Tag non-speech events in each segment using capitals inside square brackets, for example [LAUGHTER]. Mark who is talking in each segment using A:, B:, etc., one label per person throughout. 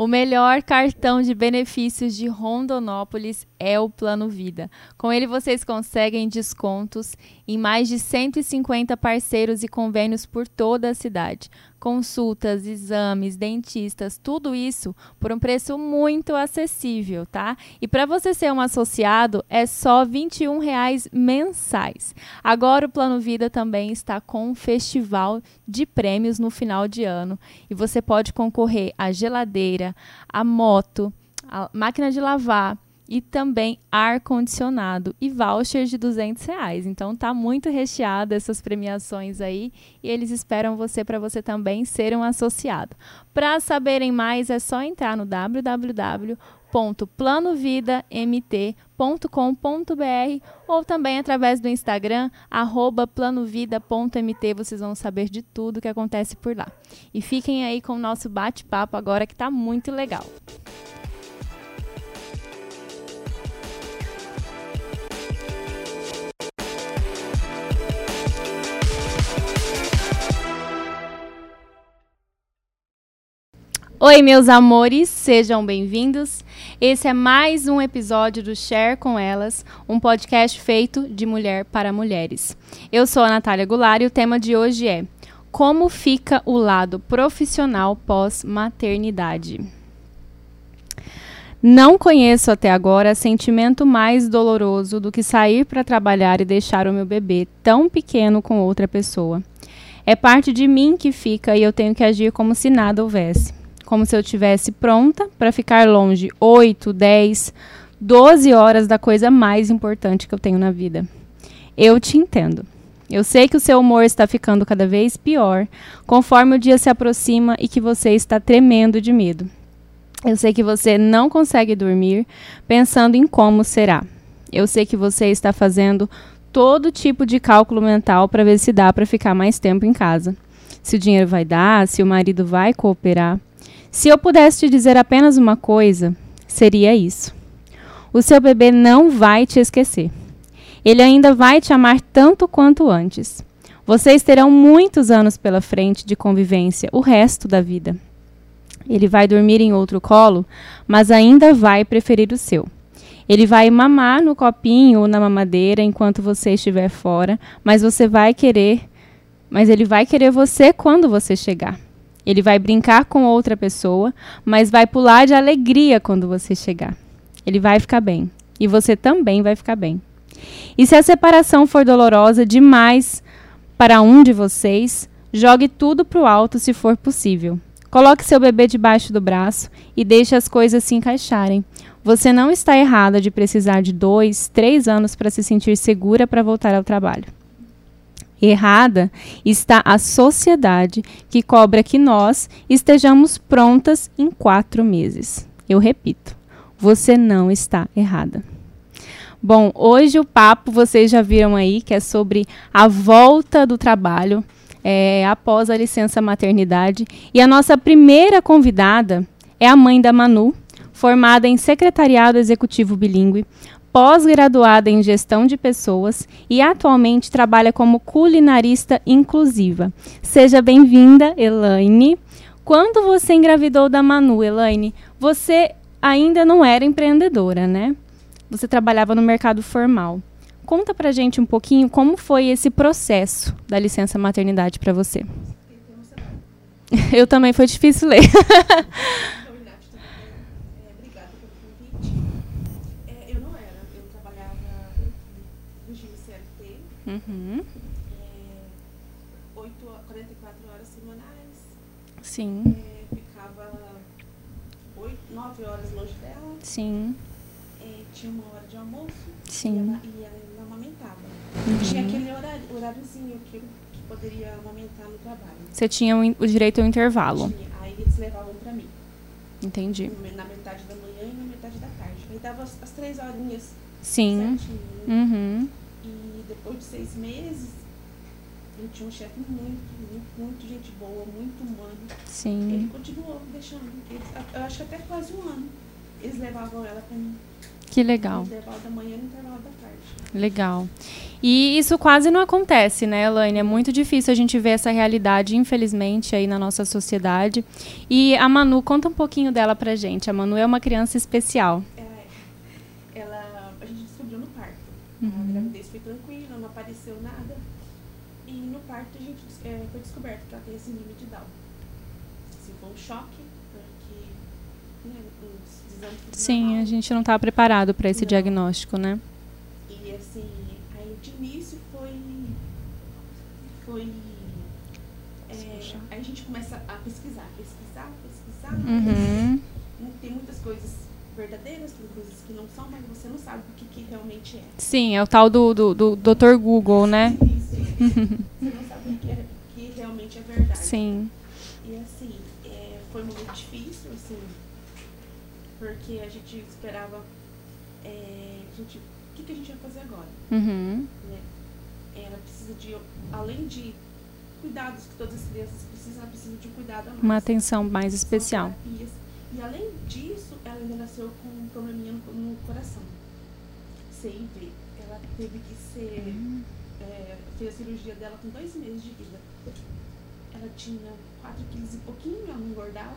A: O melhor cartão de benefícios de Rondonópolis é o Plano Vida. Com ele vocês conseguem descontos em mais de 150 parceiros e convênios por toda a cidade consultas, exames, dentistas, tudo isso por um preço muito acessível, tá? E para você ser um associado é só 21 reais mensais. Agora o Plano Vida também está com um festival de prêmios no final de ano e você pode concorrer a geladeira, a moto, a máquina de lavar, e também ar-condicionado e vouchers de 200 reais. Então tá muito recheado essas premiações aí e eles esperam você para você também ser um associado. Para saberem mais é só entrar no www.planovidamt.com.br ou também através do Instagram @planovida.mt, vocês vão saber de tudo que acontece por lá. E fiquem aí com o nosso bate-papo agora que tá muito legal. Oi, meus amores, sejam bem-vindos. Esse é mais um episódio do Share com Elas, um podcast feito de mulher para mulheres. Eu sou a Natália Goulart e o tema de hoje é Como fica o lado profissional pós-maternidade? Não conheço até agora sentimento mais doloroso do que sair para trabalhar e deixar o meu bebê tão pequeno com outra pessoa. É parte de mim que fica e eu tenho que agir como se nada houvesse como se eu tivesse pronta para ficar longe 8, 10, 12 horas da coisa mais importante que eu tenho na vida. Eu te entendo. Eu sei que o seu humor está ficando cada vez pior conforme o dia se aproxima e que você está tremendo de medo. Eu sei que você não consegue dormir pensando em como será. Eu sei que você está fazendo todo tipo de cálculo mental para ver se dá para ficar mais tempo em casa. Se o dinheiro vai dar, se o marido vai cooperar. Se eu pudesse te dizer apenas uma coisa, seria isso. O seu bebê não vai te esquecer. Ele ainda vai te amar tanto quanto antes. Vocês terão muitos anos pela frente de convivência, o resto da vida. Ele vai dormir em outro colo, mas ainda vai preferir o seu. Ele vai mamar no copinho ou na mamadeira enquanto você estiver fora, mas você vai querer, mas ele vai querer você quando você chegar. Ele vai brincar com outra pessoa, mas vai pular de alegria quando você chegar. Ele vai ficar bem. E você também vai ficar bem. E se a separação for dolorosa demais para um de vocês, jogue tudo para o alto se for possível. Coloque seu bebê debaixo do braço e deixe as coisas se encaixarem. Você não está errada de precisar de dois, três anos para se sentir segura para voltar ao trabalho. Errada está a sociedade que cobra que nós estejamos prontas em quatro meses. Eu repito, você não está errada. Bom, hoje o papo vocês já viram aí que é sobre a volta do trabalho é, após a licença maternidade. E a nossa primeira convidada é a mãe da Manu, formada em secretariado executivo bilíngue, pós-graduada em gestão de pessoas e atualmente trabalha como culinarista inclusiva. Seja bem-vinda, Elaine. Quando você engravidou da Manu, Elaine, você ainda não era empreendedora, né? Você trabalhava no mercado formal. Conta pra gente um pouquinho como foi esse processo da licença maternidade para você. Eu também foi difícil ler. [LAUGHS]
B: Uhum. É, 8, 44 horas semanais.
A: Sim.
B: É, ficava 8, 9 horas longe dela.
A: Sim.
B: É, tinha uma hora de almoço.
A: Sim.
B: E ela, e ela amamentava. Uhum. Tinha aquele horário, horáriozinho que, que poderia amamentar no trabalho.
A: Você tinha o, o direito ao intervalo.
B: Tinha. Aí eles levavam pra mim.
A: Entendi.
B: Na metade da manhã e na metade da tarde. Aí dava as, as três horinhas.
A: Sim.
B: Certinho.
A: Uhum
B: depois de seis meses, ele tinha um chefe muito, muito, muito gente boa, muito humano.
A: Sim.
B: Ele continuou deixando. Ele, eu acho que até quase um ano. eles levavam ela para mim.
A: Que legal.
B: Intervalo da manhã e intervalo da tarde.
A: Legal. E isso quase não acontece, né, Elaine? É muito difícil a gente ver essa realidade, infelizmente, aí na nossa sociedade. E a Manu, conta um pouquinho dela pra gente. A Manu é uma criança especial.
B: É, ela, a gente descobriu no parto.
A: Uhum.
B: A gravidez foi tranquila, não apareceu nada. E no parto a gente é, foi descoberto que ela tem esse síndrome de Down. Assim, foi um choque, porque né, os exames
A: Sim,
B: normal.
A: a gente não está preparado para esse
B: Não.
A: diagnóstico, né?
B: E assim, aí de início foi. Foi. é, aí a gente começa a pesquisar, pesquisar, pesquisar.
A: Uhum.
B: Tem muitas coisas verdadeiras, tem coisas que não são, mas você não sabe o que, que realmente é.
A: Sim, é o tal do, do, do Dr. Google, né?
B: Isso. [LAUGHS] você não sabe o que, é, que realmente é verdade.
A: Sim.
B: E assim, é, foi muito difícil, assim, porque a gente esperava. é, a gente, o que, que a gente vai fazer agora?
A: Uhum.
B: né? Ela precisa de, além de cuidados que todas as crianças precisam, ela precisa de um cuidado a mais.
A: Uma atenção mais especial.
B: E além disso, ela ainda nasceu com um probleminha no, no coração. CIV. Ela teve que ser.
A: Uhum.
B: é, fez a cirurgia dela com dois meses de vida. Ela tinha 4 quilos e pouquinho, ela não engordava.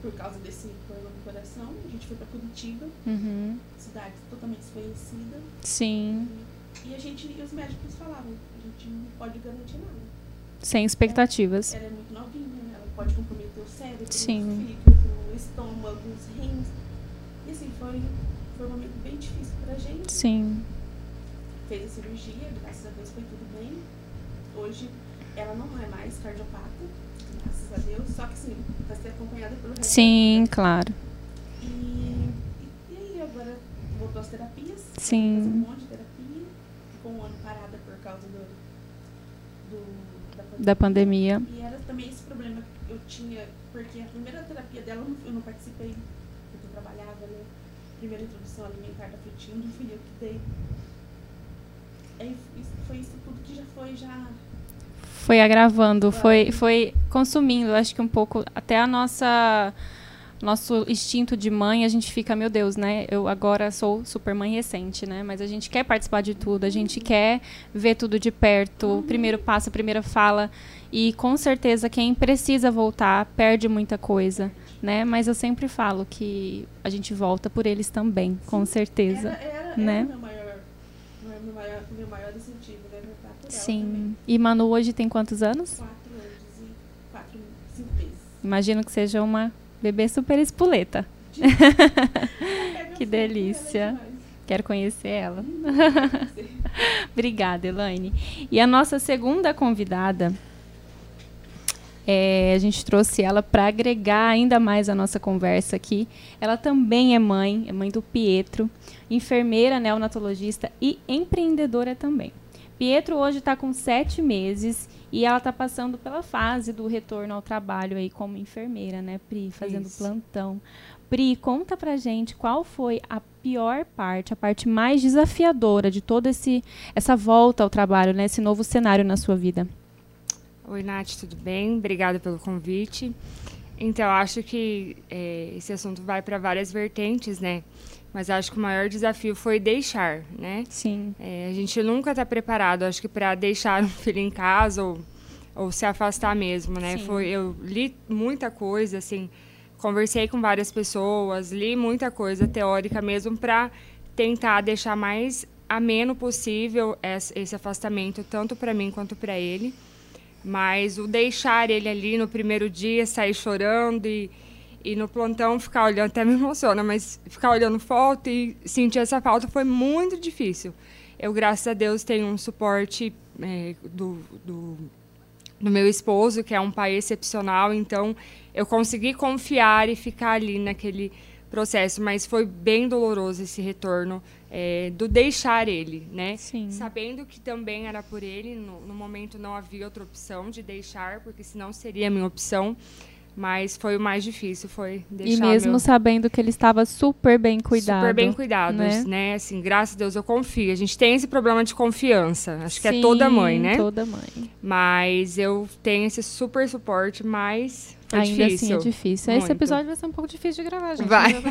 B: Por causa desse problema no coração. A gente foi para Curitiba,
A: Uhum.
B: cidade totalmente desconhecida.
A: Sim.
B: E a gente, e os médicos falavam, a gente não pode garantir nada.
A: Sem expectativas.
B: Ela é muito novinha, ela pode comprometer o cérebro,
A: Sim.
B: o fígado, o estômago, os rins. E assim, foi, foi um momento bem difícil pra gente.
A: Sim.
B: Fez a cirurgia, graças a Deus foi tudo bem. Hoje ela não é mais cardiopata, graças a Deus, só que assim, vai ser acompanhada pelo resto
A: Sim, claro.
B: E, e, e aí agora voltou às terapias,
A: Sim.
B: fez um monte de terapia, ficou um ano parada por causa do, do- da pandemia.
A: Da pandemia.
B: E era também esse problema que eu tinha, porque a primeira terapia dela eu não, eu não participei, porque eu trabalhava, né? Primeira introdução alimentar da frutinha, fui eu que dei. Isso- foi isso tudo que já foi já.
A: Foi agravando, foi, foi consumindo, acho que um pouco, até a nossa nosso instinto de mãe, a gente fica, meu Deus, né? Eu agora sou super mãe recente, né? Mas a gente quer participar de tudo, a gente quer ver tudo de perto, o primeiro passo, primeira fala. E com certeza quem precisa voltar perde muita coisa, né? Mas eu sempre falo que a gente volta por eles também, com certeza.
B: Era, era,
A: né?
B: era o meu maior, meu, maior, meu maior incentivo, né?
A: Sim.
B: também.
A: E Manu hoje tem quantos anos?
B: Quatro anos e quatro, cinco meses.
A: Imagino que seja uma bebê super espoleta.
B: Pega [LAUGHS]
A: Que delícia.
B: é demais.
A: Quero conhecer ela. [LAUGHS] Obrigada, Elaine. E a nossa segunda convidada, é, a gente trouxe ela para agregar ainda mais a nossa conversa aqui. Ela também é mãe, é mãe do Pietro, enfermeira, neonatologista e empreendedora também. Pietro hoje está com sete meses e ela está passando pela fase do retorno ao trabalho aí como enfermeira, né, Pri? Fazendo
C: Isso.
A: plantão. Pri, conta pra gente qual foi a pior parte, a parte mais desafiadora de toda esse, essa volta ao trabalho, né, esse novo cenário na sua vida.
C: Oi, Nath, tudo bem? Obrigada pelo convite. Então, acho que é, esse assunto vai para várias vertentes, né? Mas acho que o maior desafio foi deixar, né?
A: Sim.
C: É, a gente nunca está preparado, acho que para deixar um [LAUGHS] filho em casa ou, ou se afastar mesmo, né?
A: Sim.
C: Foi, eu li muita coisa, assim, conversei com várias pessoas, li muita coisa teórica mesmo para tentar deixar mais ameno possível esse, esse afastamento, tanto para mim quanto para ele. Mas o deixar ele ali no primeiro dia, sair chorando e, e no plantão ficar olhando, até me emociona, mas ficar olhando foto e sentir essa falta foi muito difícil. Eu, graças a Deus, tenho um suporte é, do, do, do meu esposo, que é um pai excepcional, então eu consegui confiar e ficar ali naquele processo, mas foi bem doloroso esse retorno é, do deixar ele, né?
A: Sim.
C: Sabendo que também era por ele, no, no momento não havia outra opção de deixar, porque senão seria a minha opção. Mas foi o mais difícil, foi
A: E
C: deixar
A: mesmo
C: meu...
A: sabendo que ele estava super bem cuidado.
C: Super bem cuidados,
A: né?
C: né? Assim, graças a Deus eu confio. A gente tem esse problema de confiança. Acho que é
A: Sim,
C: toda mãe, né?
A: Toda mãe.
C: Mas eu tenho esse super suporte, mas foi
A: Ainda
C: difícil.
A: assim é difícil. Esse
C: Muito.
A: episódio vai ser um pouco difícil de gravar, gente.
C: Vai. [LAUGHS]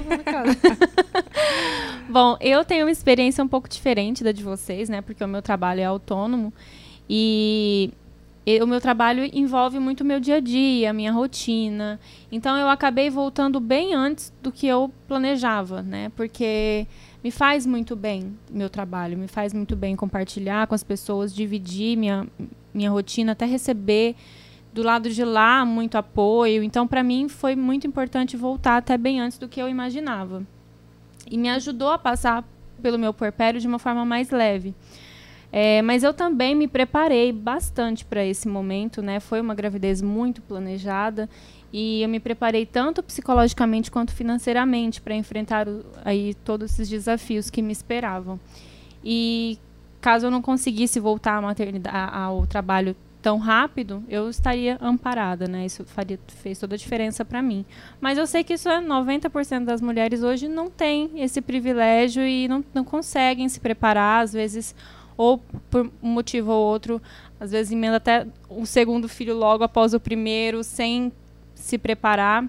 A: Bom, eu tenho uma experiência um pouco diferente da de vocês, né? Porque o meu trabalho é autônomo. E e o meu trabalho envolve muito o meu dia a dia, a minha rotina. Então eu acabei voltando bem antes do que eu planejava, né? Porque me faz muito bem meu trabalho, me faz muito bem compartilhar com as pessoas, dividir minha, minha rotina, até receber do lado de lá muito apoio. Então, para mim, foi muito importante voltar até bem antes do que eu imaginava. E me ajudou a passar pelo meu puerpério de uma forma mais leve. É, mas eu também me preparei bastante para esse momento, né? Foi uma gravidez muito planejada e eu me preparei tanto psicologicamente quanto financeiramente para enfrentar o- aí todos esses desafios que me esperavam. E caso eu não conseguisse voltar à maternidade, ao trabalho tão rápido, eu estaria amparada, né? Isso faria, fez toda a diferença para mim. Mas eu sei que isso é 90% das mulheres hoje não tem esse privilégio e não, não conseguem se preparar, às vezes ou por um motivo ou outro, às vezes emenda até o segundo filho logo após o primeiro, sem se preparar.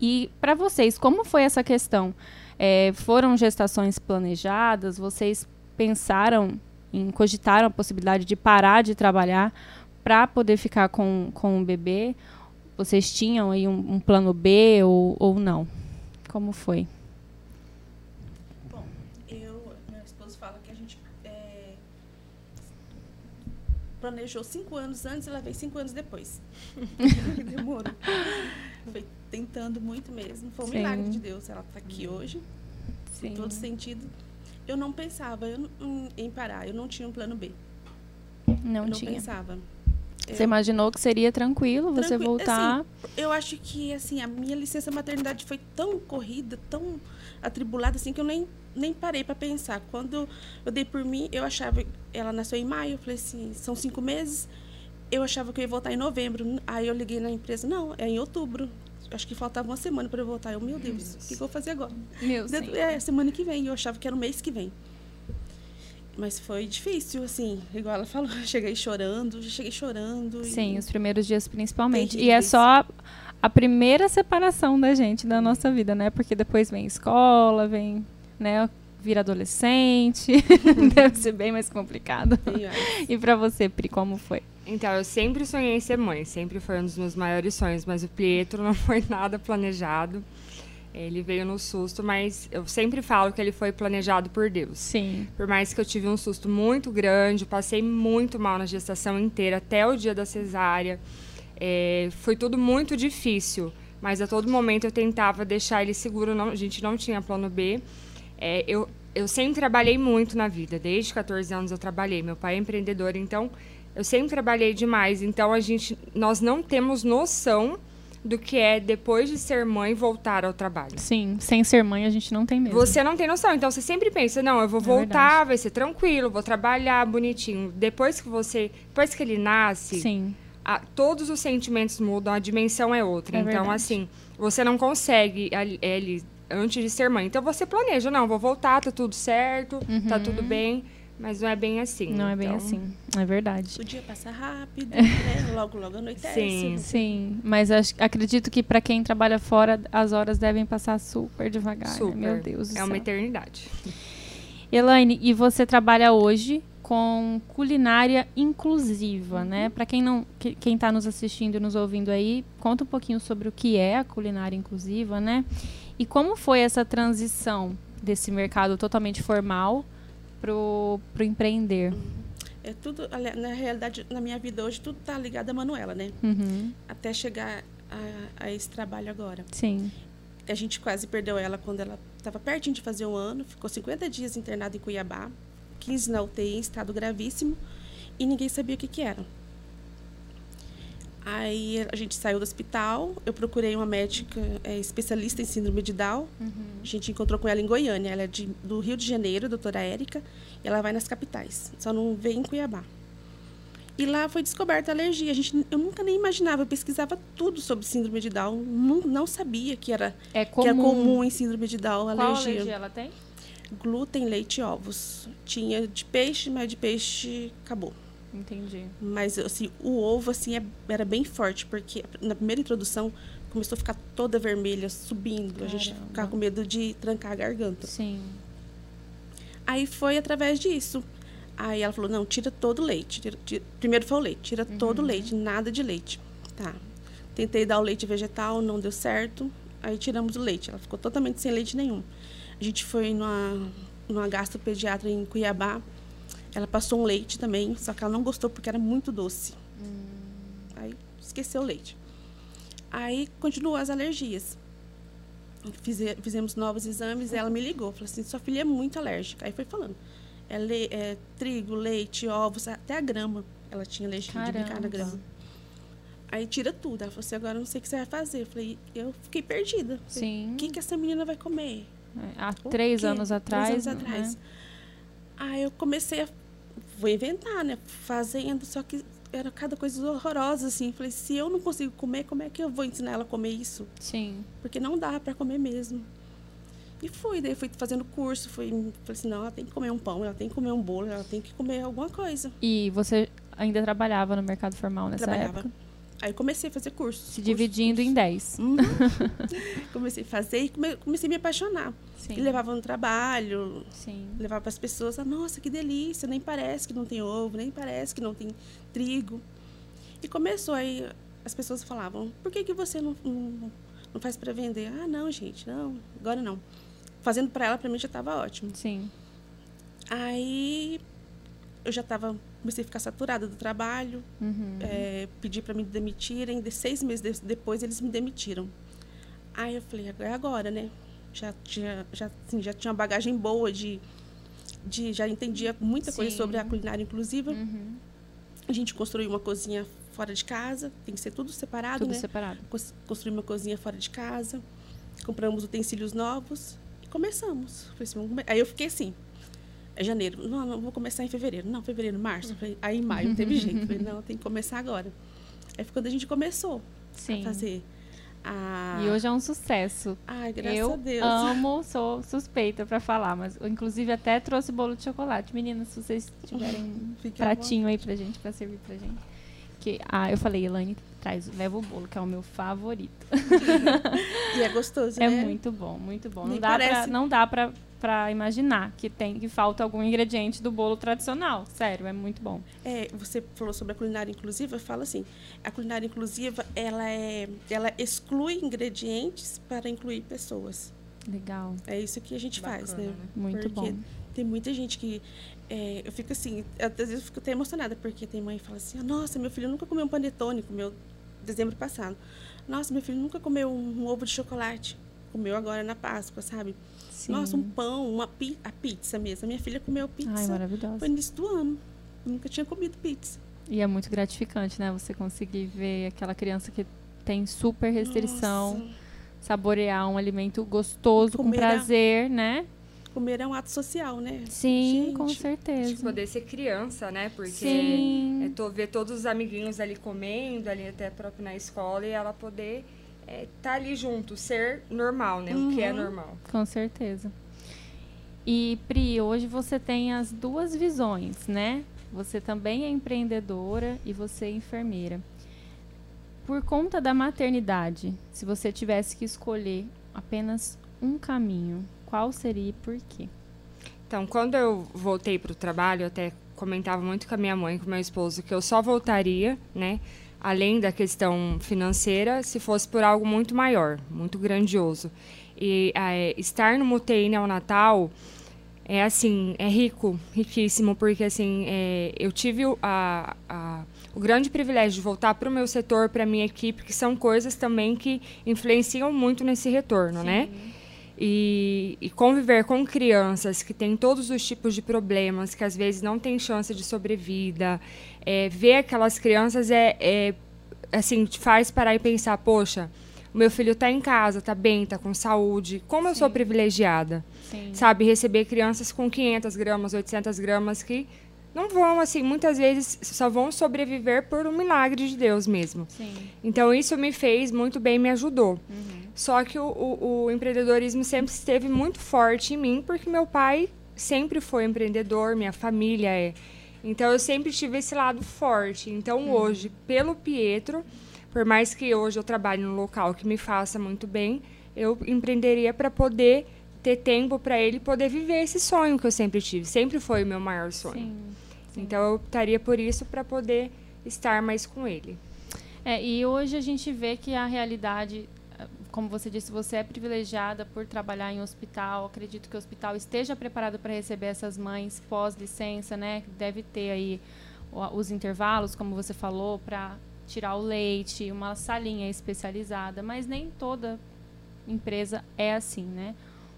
A: E para vocês, como foi essa questão? É, foram gestações planejadas? Vocês pensaram em cogitaram a possibilidade de parar de trabalhar para poder ficar com, com o bebê? Vocês tinham aí um, um plano B ou, ou não? Como foi?
B: Bom, eu, meu esposo fala que a gente é, planejou cinco anos antes e ela veio cinco anos depois. [LAUGHS] Demorou. Foi tentando muito mesmo. Foi um
A: Sim.
B: milagre de Deus. Ela está aqui hoje, em todo sentido. Eu não pensava eu em parar, eu não tinha um plano B.
A: Não,
B: eu não
A: tinha.
B: pensava.
A: Você
B: Eu-
A: imaginou que seria tranquilo você voltar?
B: Eu acho que assim, a minha licença maternidade foi tão corrida, tão atribulada assim que eu nem nem parei para pensar. Quando eu dei por mim, eu achava ela nasceu em maio, eu falei assim, são cinco meses. Eu achava que eu ia voltar em novembro. Aí eu liguei na empresa, não, é em outubro. Acho que faltava uma semana para eu voltar. Eu, meu Deus, o que, que eu vou fazer agora?
A: Meu
B: Dentro- É, semana que vem. Eu achava que era o mês que vem. Mas foi difícil, assim, igual ela falou, eu [LAUGHS] cheguei chorando, já cheguei chorando. e-
A: Sim, os primeiros dias principalmente. E é só a primeira separação da gente da nossa vida, né? Porque depois vem escola, vem, né, vira adolescente. [LAUGHS] Deve ser bem mais complicado.
B: Tem, ah,
A: E pra você, Pri, como foi?
C: Então, eu sempre sonhei em ser mãe, sempre foi um dos meus maiores sonhos, mas o Pietro [LAUGHS] não foi nada planejado. Ele veio no susto, mas eu sempre falo que ele foi planejado por Deus.
A: Sim.
C: Por mais que eu tive um susto muito grande, passei muito mal na gestação inteira, até o dia da cesárea. É, foi tudo muito difícil, mas a todo momento eu tentava deixar ele seguro. Não, a gente não tinha plano B. É, eu, eu sempre trabalhei muito na vida, desde 14 anos eu trabalhei. Meu pai é empreendedor, então eu sempre trabalhei demais. Então a gente, nós não temos noção do que é depois de ser mãe voltar ao trabalho.
A: Sim, sem ser mãe a gente não tem mesmo.
C: Você não tem noção. Então você sempre pensa, não, eu vou
A: É
C: voltar,
A: verdade.
C: vai ser tranquilo, vou trabalhar bonitinho. Depois que você. Depois que ele nasce,
A: Sim.
C: a- todos os sentimentos mudam, a dimensão é outra.
A: É
C: então,
A: verdade.
C: assim, você não consegue ele antes de ser mãe. Então você planeja, não, vou voltar, tá tudo certo, tá tudo bem. Mas não é bem assim.
A: Uhum. Não é bem
C: Então,
A: assim. É verdade.
B: O dia passa rápido, né? Logo, logo anoitece.
C: Sim.
A: Sim, mas acho- acredito que pra quem trabalha fora, as horas devem passar super devagar. né?
C: Super.
A: Meu Deus do
C: É
A: céu.
C: uma eternidade.
A: Elaine, e você trabalha hoje com culinária inclusiva, né? Para quem não, que- quem está nos assistindo e nos ouvindo aí, conta um pouquinho sobre o que é a culinária inclusiva, né? E como foi essa transição desse mercado totalmente formal pro, pro empreender?
B: É tudo, na realidade, na minha vida hoje, tudo tá ligado a Manuela, né?
A: Uhum,
B: Até chegar a, a esse trabalho agora.
A: Sim.
B: A gente quase perdeu ela quando ela estava pertinho de fazer um ano, ficou 50 dias internada em Cuiabá, 15 na UTI, em estado gravíssimo, e ninguém sabia o que, que era. Aí a gente saiu do hospital, eu procurei uma médica é, especialista em síndrome de Down. A gente encontrou com ela em Goiânia. Ela é de- do Rio de Janeiro, doutora Érica, e ela vai nas capitais, só não vem em Cuiabá. E lá foi descoberta a alergia. A gente, eu nunca nem imaginava, eu pesquisava tudo sobre síndrome de Down, não, não sabia que era,
A: É
B: que
A: comum.
B: é comum em síndrome de Down,
A: Qual
B: alergia.
A: alergia ela tem?
B: Glúten, leite e ovos. Tinha de peixe, mas de peixe acabou.
A: Entendi.
B: Mas assim, o ovo assim é- era bem forte, porque na primeira introdução começou a ficar toda vermelha, subindo. A gente
A: Caramba.
B: ficava com medo de trancar a garganta.
A: Sim.
B: Aí foi através disso. Aí ela falou: não, tira todo o leite. Tira- tira- Primeiro foi o leite, tira todo o leite, nada de leite. Tá. Tentei dar o leite vegetal, não deu certo. Aí tiramos o leite. Ela ficou totalmente sem leite nenhum. A gente foi numa, numa gastropediatra em Cuiabá. Ela passou um leite também, só que ela não gostou porque era muito doce. Aí esqueceu o leite. Aí continuou as alergias. Fize- fizemos novos exames, ela me ligou, falou assim, sua filha é muito alérgica. Aí foi falando. É, le- é trigo, leite, ovos, até a grama. Ela tinha alergia de brincar na
A: Caramba.
B: grama. Aí tira tudo. Ela falou assim, agora não sei o que você vai fazer. Eu falei, eu fiquei perdida.
A: Sim.
B: O que, que essa menina vai comer?
A: Há três anos atrás.
B: Três anos
A: né?
B: atrás. Aí eu comecei a. Vou inventar, né? Fazendo, só que era cada coisa horrorosa, assim. Falei, se eu não consigo comer, como é que eu vou ensinar ela a comer isso?
A: Sim.
B: Porque não dá para comer mesmo. E fui, daí fui fazendo curso, fui, falei assim, não, ela tem que comer um pão, ela tem que comer um bolo, ela tem que comer alguma coisa.
A: E você ainda trabalhava no mercado formal nessa
B: Trabalhava.
A: época?
B: Aí comecei a fazer curso.
A: Se dividindo em dez.
B: Uhum. [LAUGHS] comecei a fazer e come- comecei a me apaixonar.
A: Sim.
B: E levava no trabalho,
A: Sim.
B: levava para as pessoas, ah, nossa, que delícia, nem parece que não tem ovo, nem parece que não tem trigo. E começou aí, as pessoas falavam, por que, que você não, não, não faz para vender? Ah, não, gente, não, agora não. Fazendo para ela, para mim já estava ótimo.
A: Sim.
B: Aí eu já estava, comecei a ficar saturada do trabalho,
A: Uhum.
B: é, pedi para me demitirem, de seis meses de- depois eles me demitiram. Aí eu falei, é agora, né? Já tinha, já, assim, já tinha uma bagagem boa de, de já entendia muita coisa
A: Sim.
B: sobre a culinária inclusiva.
A: Uhum.
B: A gente construiu uma cozinha fora de casa, tem que ser tudo separado,
A: Tudo
B: né?
A: separado.
B: Cons- Construí uma cozinha fora de casa, compramos utensílios novos e começamos. Aí eu fiquei assim, é janeiro, não, não, vou começar em fevereiro. Não, fevereiro, março. Falei, Aí em maio não teve [LAUGHS] jeito. Falei, não, tem que começar agora. Aí foi quando a gente começou
A: Sim.
B: a fazer a...
A: E hoje é um sucesso.
B: Ai, graças
A: eu
B: a Deus.
A: amo, sou suspeita pra falar, mas eu, inclusive até trouxe bolo de chocolate. Meninas, se vocês tiverem um pratinho aí pra gente, pra servir pra gente. Que, ah, eu falei, Elaine, traz, leva o bolo, que é o meu favorito. [LAUGHS]
B: E é gostoso,
A: É
B: né?
A: muito bom, muito bom. Não dá, pra,
B: parece.
A: não dá pra, pra imaginar que tem que falta algum ingrediente do bolo tradicional. Sério, é muito bom.
B: É, você falou sobre a culinária inclusiva, eu falo assim, a culinária inclusiva, ela, é, ela exclui ingredientes para incluir pessoas.
A: Legal,
B: É isso que a gente faz,
C: Bacana,
B: né?
C: né?
A: muito
B: Porque
A: bom.
B: tem muita gente que. É, eu fico assim, às vezes eu fico até emocionada, porque tem mãe que fala assim: nossa, meu filho nunca comeu um panetone, comeu dezembro passado. Nossa, meu filho nunca comeu um, um ovo de chocolate, comeu agora na Páscoa, sabe?
A: Sim.
B: Nossa, um pão, uma pi a pizza mesmo. Minha filha comeu pizza
A: Ai, maravilhosa.
B: no início do ano. Nunca tinha comido pizza.
A: E é muito gratificante, né? Você conseguir ver aquela criança que tem super restrição,
B: Nossa,
A: saborear um alimento gostoso, com
B: a-
A: prazer, né?
B: Comer é um ato social, né?
A: Sim, com
B: Gente,
A: certeza.
C: De poder ser criança, né? Porque
A: Sim.
C: é to- ver todos os amiguinhos ali comendo, ali até próprio na escola, e ela poder estar ali junto, ser normal, né? O que é
B: Uhum.
C: normal.
A: Com certeza. E Pri, hoje você tem as duas visões, né? Você também é empreendedora e você é enfermeira. Por conta da maternidade, se você tivesse que escolher apenas um caminho, qual seria e por quê?
C: Então, quando eu voltei para o trabalho, eu até comentava muito com a minha mãe com meu esposo que eu só voltaria, né? Além da questão financeira, se fosse por algo muito maior, muito grandioso. E eh, estar no UTI neonatal é assim, é rico, riquíssimo, porque assim, eh, eu tive o, a, a- o grande privilégio de voltar para o meu setor, para a minha equipe, que são coisas também que influenciam muito nesse retorno, né? E, e conviver com crianças que têm todos os tipos de problemas, que às vezes não têm chance de sobrevida, é, ver aquelas crianças é, é assim te faz parar e pensar, poxa, o meu filho está em casa, está bem, está com saúde, como eu sou
A: Sim.
C: privilegiada,
A: Sim.
C: sabe, receber crianças com 500 gramas, 800 gramas que não vão, assim, muitas vezes só vão sobreviver por um milagre de Deus mesmo.
A: Sim.
C: Então, isso me fez muito bem, me ajudou.
A: Uhum.
C: Só que o, o, o empreendedorismo sempre esteve muito forte em mim, porque meu pai sempre foi empreendedor, minha família é. Então, eu sempre tive esse lado forte. Então,
A: Uhum.
C: hoje, pelo Pietro, por mais que hoje eu trabalhe num local que me faça muito bem, eu empreenderia para poder ter tempo para ele poder viver esse sonho que eu sempre tive. Sempre foi o meu maior sonho.
A: Sim. Sim.
C: Então eu optaria por isso para poder estar mais com ele.
A: É, e hoje a gente vê que a realidade, eh, como você disse, você é privilegiada por trabalhar em hospital. Acredito que o hospital esteja preparado para receber essas mães pós-licença, né? Deve ter aí os intervalos, como você falou, para tirar o leite, uma salinha especializada, mas nem toda empresa é assim, né?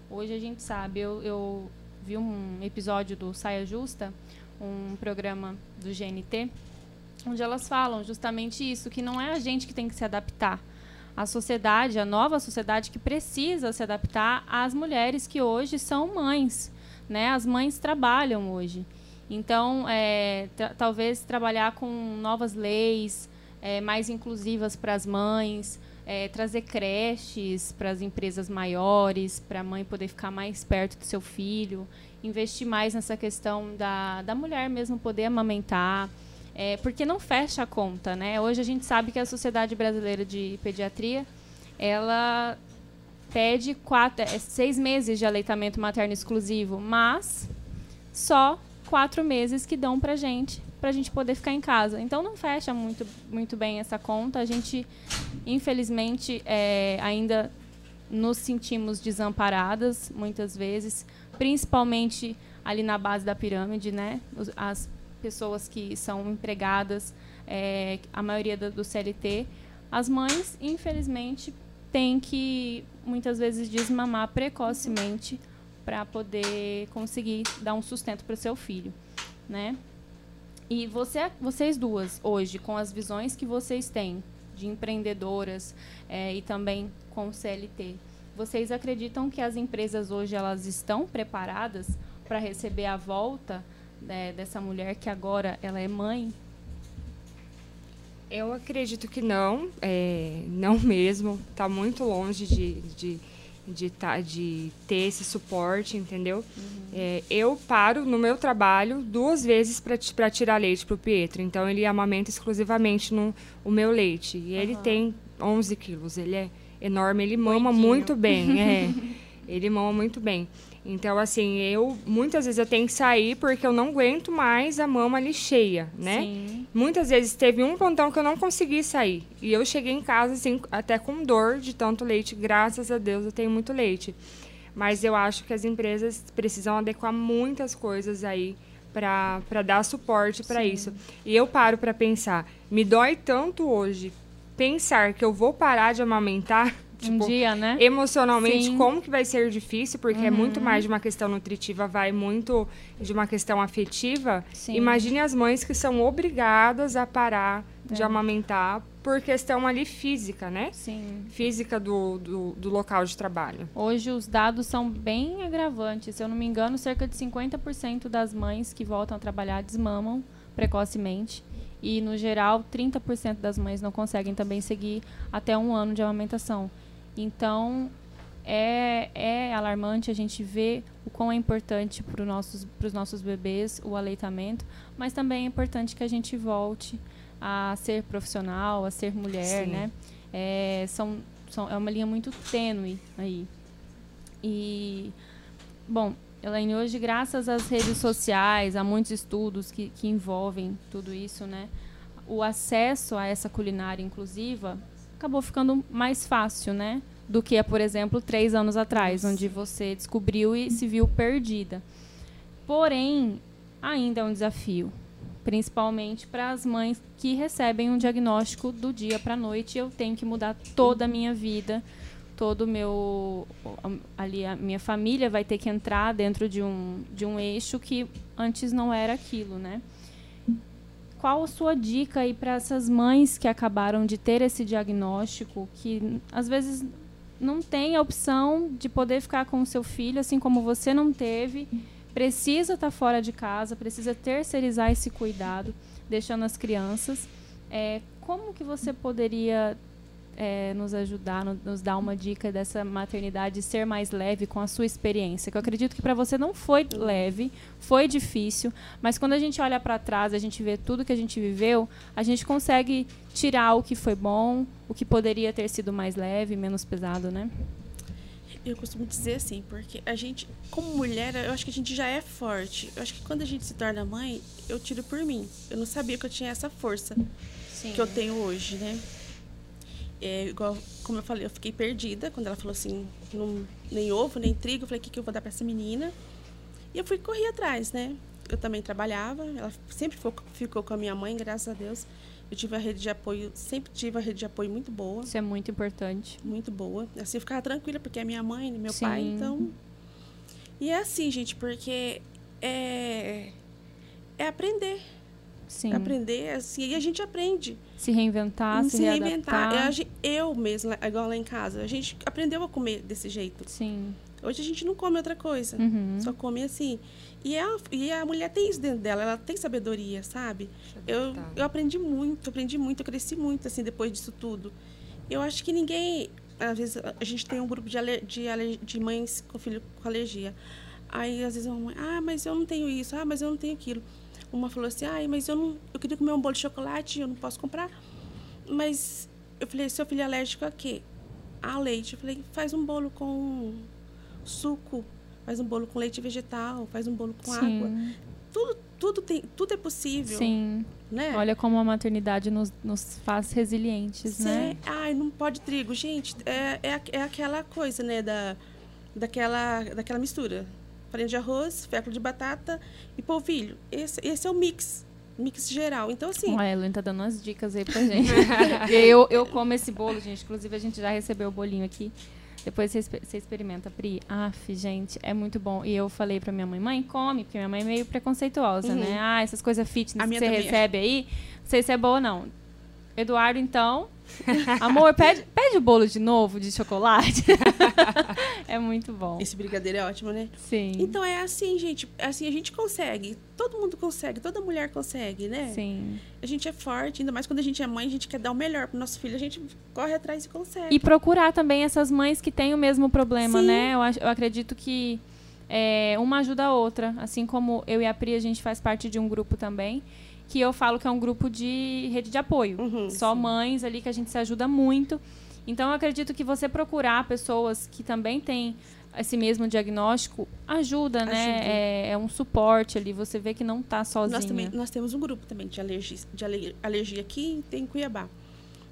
A: Hoje a gente sabe, eu, eu vi um episódio do Saia Justa, um programa do GNT, onde elas falam justamente isso, que não é a gente que tem que se adaptar. A sociedade, a nova sociedade que precisa se adaptar às mulheres que hoje são mães, né? As mães trabalham hoje. Então, é, tra- talvez trabalhar com novas leis é, mais inclusivas para as mães, é, trazer creches para as empresas maiores, para a mãe poder ficar mais perto do seu filho, investir mais nessa questão da, da mulher mesmo poder amamentar, é, porque não fecha a conta, né? Hoje a gente sabe que a Sociedade Brasileira de Pediatria, ela pede quatro, é, seis meses de aleitamento materno exclusivo, mas só quatro meses que dão pra gente, pra gente poder ficar em casa. Então não fecha muito, muito bem essa conta. A gente, infelizmente, é, ainda nos sentimos desamparadas muitas vezes, principalmente ali na base da pirâmide, né? As pessoas que são empregadas, é, a maioria do, do CLT, as mães, infelizmente, têm que muitas vezes desmamar precocemente para poder conseguir dar um sustento para o seu filho, né? E você, vocês duas hoje, com as visões que vocês têm de empreendedoras é, e também com o CLT, vocês acreditam que as empresas hoje elas estão preparadas para receber a volta né, dessa mulher que agora ela é mãe?
C: Eu acredito que não, é, não mesmo. Está muito longe de, de, de, tá, de ter esse suporte, entendeu? É, eu paro no meu trabalho duas vezes para tirar leite para o Pietro. Então, ele amamenta exclusivamente no o meu leite. E ele
A: Aham.
C: tem 11 quilos. Ele é enorme, ele mama muito bem. [LAUGHS] É, ele mama muito bem. Então, assim, eu muitas vezes eu tenho que sair porque eu não aguento mais a mama ali cheia, né?
A: Sim.
C: Muitas vezes teve um pontão que eu não consegui sair. E eu cheguei em casa, assim, até com dor de tanto leite. Graças a Deus eu tenho muito leite. Mas eu acho que as empresas precisam adequar muitas coisas aí para dar suporte para isso. E eu paro para pensar, me dói tanto hoje pensar que eu vou parar de amamentar, [LAUGHS]
A: um
C: tipo,
A: dia, né?
C: emocionalmente
A: Sim.
C: como que vai ser difícil, porque é muito
A: Uhum.
C: mais de uma questão nutritiva, vai muito de uma questão afetiva.
A: Sim.
C: Imagine as mães que são obrigadas a parar de
A: É.
C: amamentar por questão ali física, né?
A: Sim.
C: Física do, do, do local de trabalho.
A: Hoje os dados são bem agravantes. Se eu não me engano, cerca de 50% das mães que voltam a trabalhar desmamam precocemente. E, no geral, 30% das mães não conseguem também seguir até um ano de amamentação. Então, é, é alarmante a gente ver o quão é importante para os nossos, pros nossos bebês o aleitamento, mas também é importante que a gente volte a ser profissional, a ser mulher,
C: Sim.
A: né? É, são, são, é uma linha muito tênue aí. E, bom, Elaine, hoje, graças às redes sociais, há muitos estudos que, que envolvem tudo isso, né? O acesso a essa culinária inclusiva acabou ficando mais fácil, né? Do que, por exemplo, três anos atrás, onde você descobriu e se viu perdida. Porém, ainda é um desafio, principalmente para as mães que recebem um diagnóstico do dia para a noite. Eu tenho que mudar toda a minha vida, todo o meu ali a minha família vai ter que entrar dentro de um de um eixo que antes não era aquilo, né? Qual a sua dica aí para essas mães que acabaram de ter esse diagnóstico, que às vezes não tem a opção de poder ficar com o seu filho, assim como você não teve, precisa estar tá fora de casa, precisa terceirizar esse cuidado, deixando as crianças. É, como que você poderia é, nos ajudar, no, nos dar uma dica dessa maternidade ser mais leve com a sua experiência? Que eu acredito que para você não foi leve, foi difícil, mas quando a gente olha para trás, a gente vê tudo que a gente viveu, a gente consegue tirar o que foi bom, o que poderia ter sido mais leve, menos pesado, né?
B: Eu costumo dizer assim, porque a gente, como mulher, eu acho que a gente já é forte. Eu acho que quando a gente se torna mãe, eu tiro por mim. Eu não sabia que eu tinha essa força Sim. que eu tenho hoje, né? É, igual, como eu falei, eu fiquei perdida quando ela falou assim, não, nem ovo, nem trigo. Eu falei, o que, que eu vou dar para essa menina? E eu fui correr atrás, né? Eu também trabalhava, ela sempre ficou, ficou com a minha mãe, graças a Deus. Eu tive a rede de apoio, sempre tive a rede de apoio muito boa.
A: Isso é muito importante.
B: Muito boa. Assim, eu ficava tranquila, porque é minha mãe, meu Sim. pai, então... E é assim, gente, porque é, é aprender. Sim. Aprender, assim, e a gente aprende.
A: Se reinventar, se, se reinventar.
B: Eu, eu mesma, igual lá em casa, a gente aprendeu a comer desse jeito.
A: Sim.
B: Hoje a gente não come outra coisa,
A: uhum.
B: só come assim. E a, e a mulher tem isso dentro dela, ela tem sabedoria, sabe? Eu, eu aprendi muito, aprendi muito, eu cresci muito, assim, depois disso tudo. Eu acho que ninguém. Às vezes a gente tem um grupo de, aler, de, de mães com filho com alergia. Aí às vezes uma mãe, ah, mas eu não tenho isso, ah, mas eu não tenho aquilo. Uma falou assim, ah, mas eu não. Eu queria comer um bolo de chocolate, eu não posso comprar. Mas eu falei, seu filho é alérgico a quê? A leite. Eu falei, faz um bolo com suco faz um bolo com leite vegetal, faz um bolo com Sim. água. Tudo, tudo, tem, tudo é possível.
A: Sim.
B: Né?
A: Olha como a maternidade nos, nos faz resilientes, Sim. né?
B: Ai, não pode trigo. Gente, é, é, é aquela coisa, né, da, daquela, daquela mistura. Farinha de arroz, fécula de batata e polvilho. Esse, esse é o mix mix geral. Então, assim.
A: A Ellen tá dando umas dicas aí pra [LAUGHS] gente. eu, eu como esse bolo, gente. Inclusive, a gente já recebeu o bolinho aqui. Depois você, você experimenta, Pri. Aff, gente, é muito bom. E eu falei pra minha mãe, mãe, come, porque minha mãe é meio preconceituosa, uhum. né? Ah, essas coisas fitness que você é. recebe é. aí, não sei se é boa ou não. Eduardo, então. [LAUGHS] Amor, pede, pede o bolo de novo de chocolate. [LAUGHS] é muito bom.
B: Esse brigadeiro é ótimo, né?
A: Sim.
B: Então é assim, gente. Assim a gente consegue. Todo mundo consegue. Toda mulher consegue, né?
A: Sim.
B: A gente é forte. Ainda mais quando a gente é mãe, a gente quer dar o melhor pro nosso filho. A gente corre atrás e consegue.
A: E procurar também essas mães que têm o mesmo problema, Sim. né? Eu, eu acredito que é, uma ajuda a outra. Assim como eu e a Pri, a gente faz parte de um grupo também que eu falo que é um grupo de rede de apoio. Uhum, Só sim. mães ali que a gente se ajuda muito. Então, eu acredito que você procurar pessoas que também têm esse mesmo diagnóstico ajuda, né? É, é, um suporte ali. Você vê que não está sozinha.
B: Nós, também, nós temos um grupo também de alergia, de alergia aqui tem Cuiabá.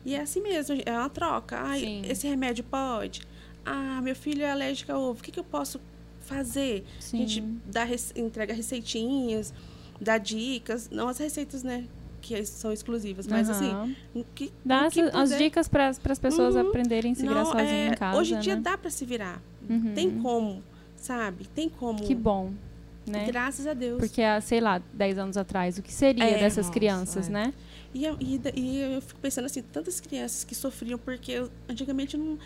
B: E é assim mesmo, é uma troca. Ah, esse remédio pode. Ah, meu filho é alérgico a ovo. O que, que eu posso fazer? Sim. A gente dá, entrega receitinhas dar dicas, não as receitas, né? Que são exclusivas, mas assim,
A: uhum. assim. Que, Dá que as dicas para as pessoas uhum. aprenderem a se virar sozinhas é, em casa.
B: Hoje em dia
A: né?
B: dá para se virar. Uhum. Tem como, sabe? Tem como.
A: Que bom. Né?
B: Graças a Deus.
A: Porque há, sei lá, 10 anos atrás, o que seria é, dessas nossa, crianças, é. né?
B: E, e, e, eu fico pensando assim, tantas crianças que sofriam porque antigamente não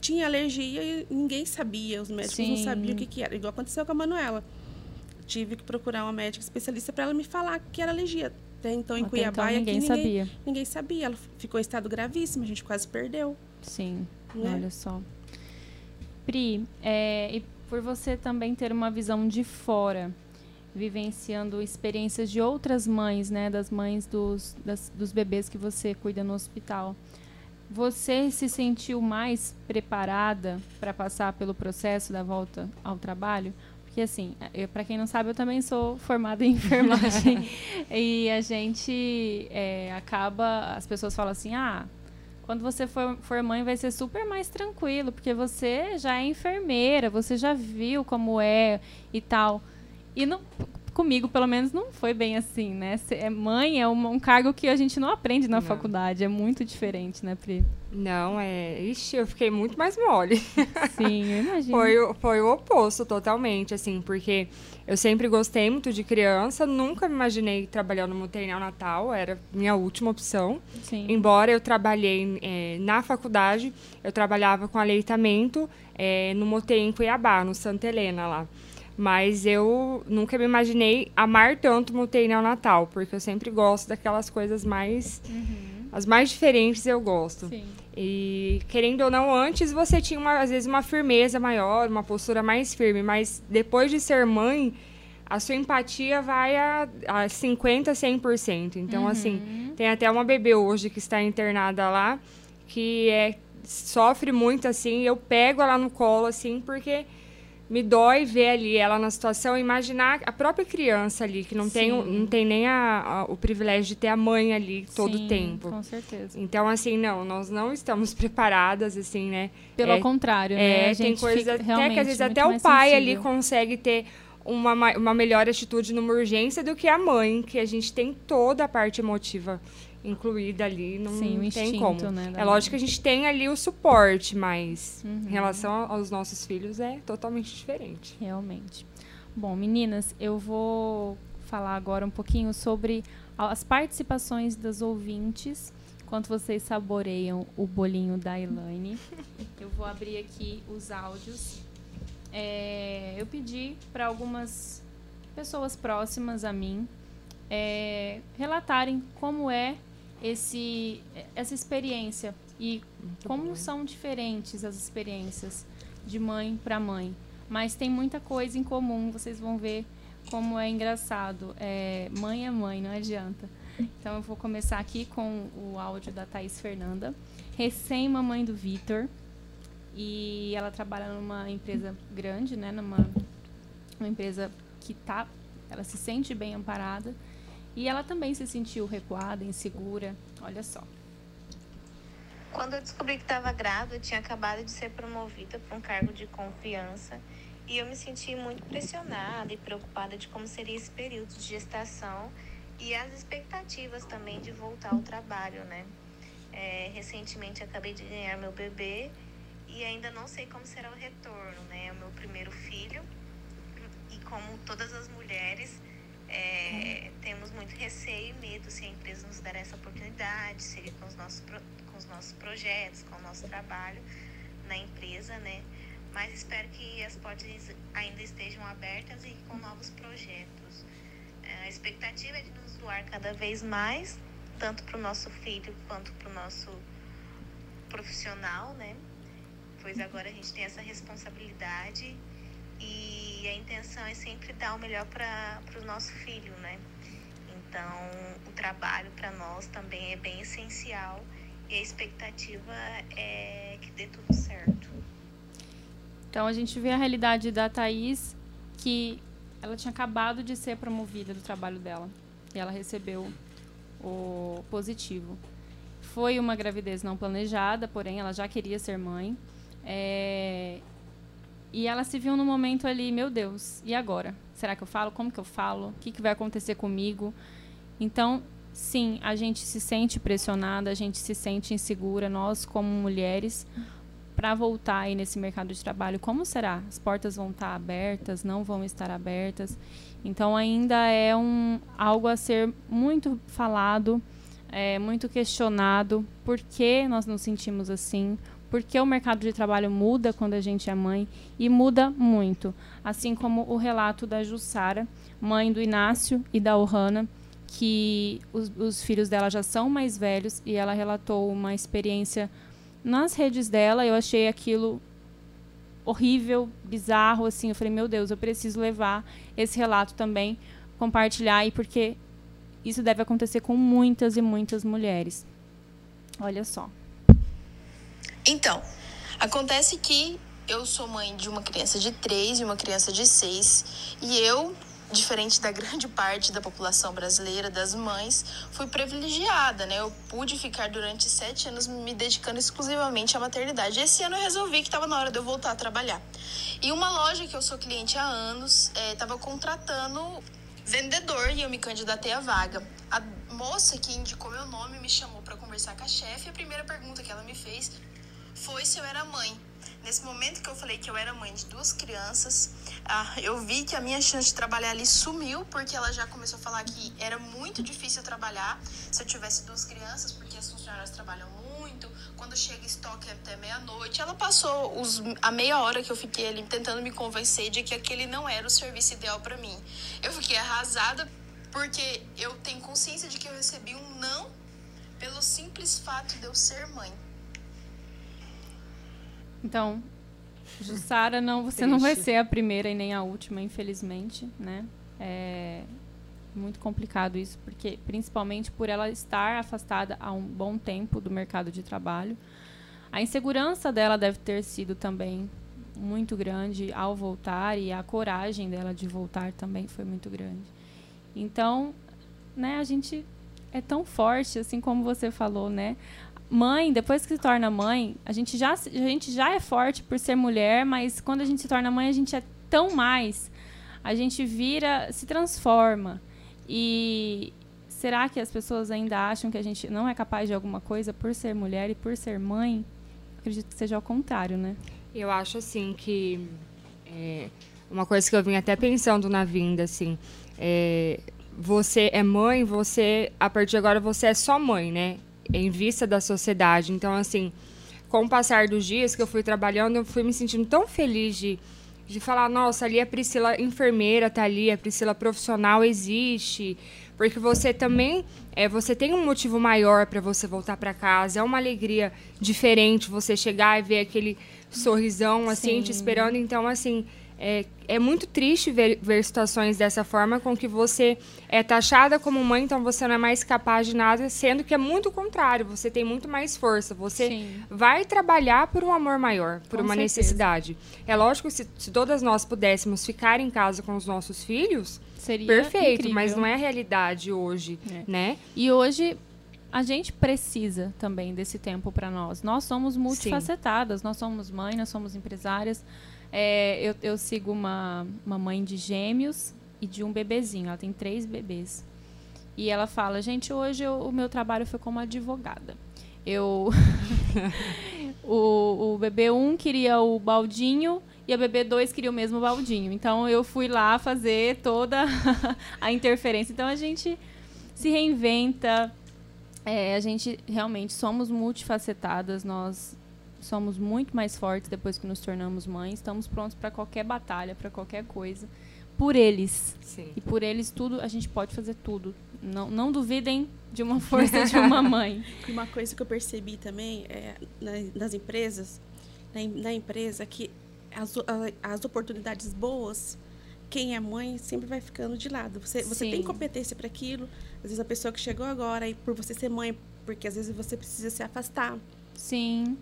B: tinha alergia e ninguém sabia, os médicos Sim. não sabiam o que, que era. Igual aconteceu com a Manuela tive que procurar uma médica especialista para ela me falar que era alergia. Até então, em Até Cuiabá,
A: então, ninguém, ninguém sabia.
B: Ninguém sabia. Ela ficou em estado gravíssimo, a gente quase perdeu.
A: Sim, né? olha só. Pri, é, e por você também ter uma visão de fora, vivenciando experiências de outras mães, né, das mães dos, das, dos bebês que você cuida no hospital, você se sentiu mais preparada para passar pelo processo da volta ao trabalho? Porque, assim, para quem não sabe, eu também sou formada em enfermagem. [LAUGHS] e a gente é, acaba. As pessoas falam assim: ah, quando você for, for mãe vai ser super mais tranquilo, porque você já é enfermeira, você já viu como é e tal. E não, comigo, pelo menos, não foi bem assim, né? É mãe é um, um cargo que a gente não aprende na não. faculdade, é muito diferente, né, Pri?
C: Não, é. Ixi, eu fiquei muito mais mole.
A: Sim, eu imagino. [LAUGHS]
C: foi, foi o oposto totalmente, assim, porque eu sempre gostei muito de criança, nunca me imaginei trabalhando no maternal natal, era minha última opção.
A: Sim.
C: Embora eu trabalhei é, na faculdade, eu trabalhava com aleitamento é, no motel em Cuiabá, no Santa Helena lá. Mas eu nunca me imaginei amar tanto o UTI neonatal, porque eu sempre gosto daquelas coisas mais. Uhum. As mais diferentes eu gosto. Sim. E querendo ou não, antes você tinha uma, às vezes uma firmeza maior, uma postura mais firme, mas depois de ser mãe, a sua empatia vai a, a 50, 100%. Então, assim, uhum. assim, tem até uma bebê hoje que está internada lá, que é sofre muito assim, eu pego ela no colo assim, porque me dói ver ali ela na situação, imaginar a própria criança ali, que não, tem, não tem nem a, a, o privilégio de ter a mãe ali todo
A: Sim,
C: o tempo.
A: Com certeza.
C: Então, assim, não, nós não estamos [LAUGHS] preparadas, assim, né?
A: Pelo é, contrário, né?
C: É, tem coisas até que às vezes até o pai sensível. ali consegue ter uma, uma melhor atitude numa urgência do que a mãe, que a gente tem toda a parte emotiva incluída ali, não Sim, tem como. Né, é lógico que a gente tem ali o suporte, mas uhum. em relação aos nossos filhos é totalmente diferente.
A: Realmente. Bom, meninas, eu vou falar agora um pouquinho sobre as participações das ouvintes, enquanto vocês saboreiam o bolinho da Elaine. [LAUGHS] eu vou abrir aqui os áudios. É, eu pedi para algumas pessoas próximas a mim é, relatarem como é esse, essa experiência e Muito como bom. são diferentes as experiências de mãe para mãe. Mas tem muita coisa em comum, vocês vão ver como é engraçado. É, mãe é mãe, não adianta. Então eu vou começar aqui com o áudio da Thaís Fernanda, recém-mamãe do Vitor. E ela trabalha numa empresa grande, né? Numa uma empresa que tá, ela se sente bem amparada e ela também se sentiu recuada, insegura. Olha só.
D: Quando eu descobri que estava grávida, eu tinha acabado de ser promovida para um cargo de confiança e eu me senti muito pressionada e preocupada de como seria esse período de gestação e as expectativas também de voltar ao trabalho, né? É, recentemente acabei de ganhar meu bebê e ainda não sei como será o retorno, né? É o meu primeiro filho e como todas as mulheres é, temos muito receio e medo se a empresa nos der essa oportunidade, seria com os nossos, com os nossos projetos, com o nosso trabalho na empresa, né? Mas espero que as portas ainda estejam abertas e com novos projetos. É, a expectativa é de nos doar cada vez mais, tanto para o nosso filho quanto para o nosso profissional, né? Pois agora a gente tem essa responsabilidade e a intenção é sempre dar o melhor para o nosso filho, né? Então, o trabalho para nós também é bem essencial e a expectativa é que dê tudo certo.
A: Então, a gente vê a realidade da Thaís, que ela tinha acabado de ser promovida do trabalho dela e ela recebeu o positivo. Foi uma gravidez não planejada, porém ela já queria ser mãe. É, e ela se viu no momento ali, meu Deus, e agora? Será que eu falo? Como que eu falo? O que, que vai acontecer comigo? Então, sim, a gente se sente pressionada, a gente se sente insegura, nós como mulheres, para voltar aí nesse mercado de trabalho, como será? As portas vão estar abertas, não vão estar abertas? Então, ainda é um, algo a ser muito falado, é, muito questionado. Por que nós nos sentimos assim? Porque o mercado de trabalho muda quando a gente é mãe e muda muito. Assim como o relato da Jussara, mãe do Inácio e da Ohana, que os, os, filhos dela já são mais velhos e ela relatou uma experiência nas redes dela. Eu achei aquilo horrível, bizarro, assim. Eu falei, meu Deus, eu preciso levar esse relato também, compartilhar, e porque isso deve acontecer com muitas e muitas mulheres. Olha só.
E: Então, acontece que eu sou mãe de uma criança de 3 e uma criança de 6, e eu, diferente da [LAUGHS] grande parte da população brasileira, das mães, fui privilegiada, né? Eu pude ficar durante sete anos me dedicando exclusivamente à maternidade. Esse ano eu resolvi que estava na hora de eu voltar a trabalhar. E uma loja que eu sou cliente há anos estava é, contratando vendedor e eu me candidatei à vaga. A moça que indicou meu nome me chamou para conversar com a chefe. A primeira pergunta que ela me fez foi se eu era mãe. Nesse momento que eu falei que eu era mãe de duas crianças, ah, eu vi que a minha chance de trabalhar ali sumiu, porque ela já começou a falar que era muito difícil trabalhar se eu tivesse duas crianças, porque as funcionárias trabalham muito, quando chega estoque é até meia-noite. Ela passou os, a meia hora que eu fiquei ali tentando me convencer de que aquele não era o serviço ideal para mim. Eu fiquei arrasada porque eu tenho consciência de que eu recebi um não pelo simples fato de eu ser mãe.
A: Então, Jussara, não, você não vai ser a primeira e nem a última, infelizmente, né? É muito complicado isso, porque principalmente por ela estar afastada há um bom tempo do mercado de trabalho. A insegurança dela deve ter sido também muito grande ao voltar e a coragem dela de voltar também foi muito grande. Então, né, a gente é tão forte, assim como você falou, né? Mãe, depois que se torna mãe, a gente já, a gente já é forte por ser mulher, mas quando a gente se torna mãe, a gente é tão mais. A gente vira, se transforma. E será que as pessoas ainda acham que a gente não é capaz de alguma coisa por ser mulher e por ser mãe? Acredito que seja ao contrário, né?
C: Eu acho assim que é, uma coisa que eu vim até pensando na vinda, assim, é, você é mãe, você, a partir de agora, você é só mãe, né? Em vista da sociedade. Então, assim, com o passar dos dias que eu fui trabalhando, eu fui me sentindo tão feliz de, de falar, nossa, ali a Priscila enfermeira tá ali, a Priscila profissional existe. Porque você também, é, você tem um motivo maior para você voltar para casa. É uma alegria diferente você chegar e ver aquele sorrisão, assim, Sim. te esperando. Então, assim, é, é muito triste ver, ver situações dessa forma, com que você é taxada como mãe, então você não é mais capaz de nada, sendo que é muito o contrário, você tem muito mais força, você Sim. vai trabalhar por um amor maior, por com uma certeza. necessidade. É lógico que se, se todas nós pudéssemos ficar em casa com os nossos filhos, seria perfeito, incrível. mas não é a realidade hoje, é. né?
A: E hoje a gente precisa também desse tempo para nós. Nós somos multifacetadas, Sim. nós somos mães, nós somos empresárias. É, eu, eu, sigo uma, uma mãe de gêmeos e de um bebezinho. Ela tem três bebês. E ela fala, gente, hoje eu, o meu trabalho foi como advogada. Eu. [LAUGHS] o, o bebê 1 um queria o baldinho e a bebê 2 queria o mesmo baldinho. Então eu fui lá fazer toda [LAUGHS] a interferência. Então a gente se reinventa. É, a gente realmente somos multifacetadas, nós somos muito mais fortes depois que nos tornamos mães, estamos prontos para qualquer batalha, para qualquer coisa, por eles. Sim. E por eles tudo, a gente pode fazer tudo. Não, não duvidem de uma [LAUGHS] força de uma [LAUGHS] mãe.
B: E uma coisa que eu percebi também é, nas empresas, na, na empresa, que as, as oportunidades boas, quem é mãe sempre vai ficando de lado. Você, você tem competência para aquilo. Às vezes a pessoa que chegou agora, e por você ser mãe, porque às vezes você precisa se afastar.
A: Sim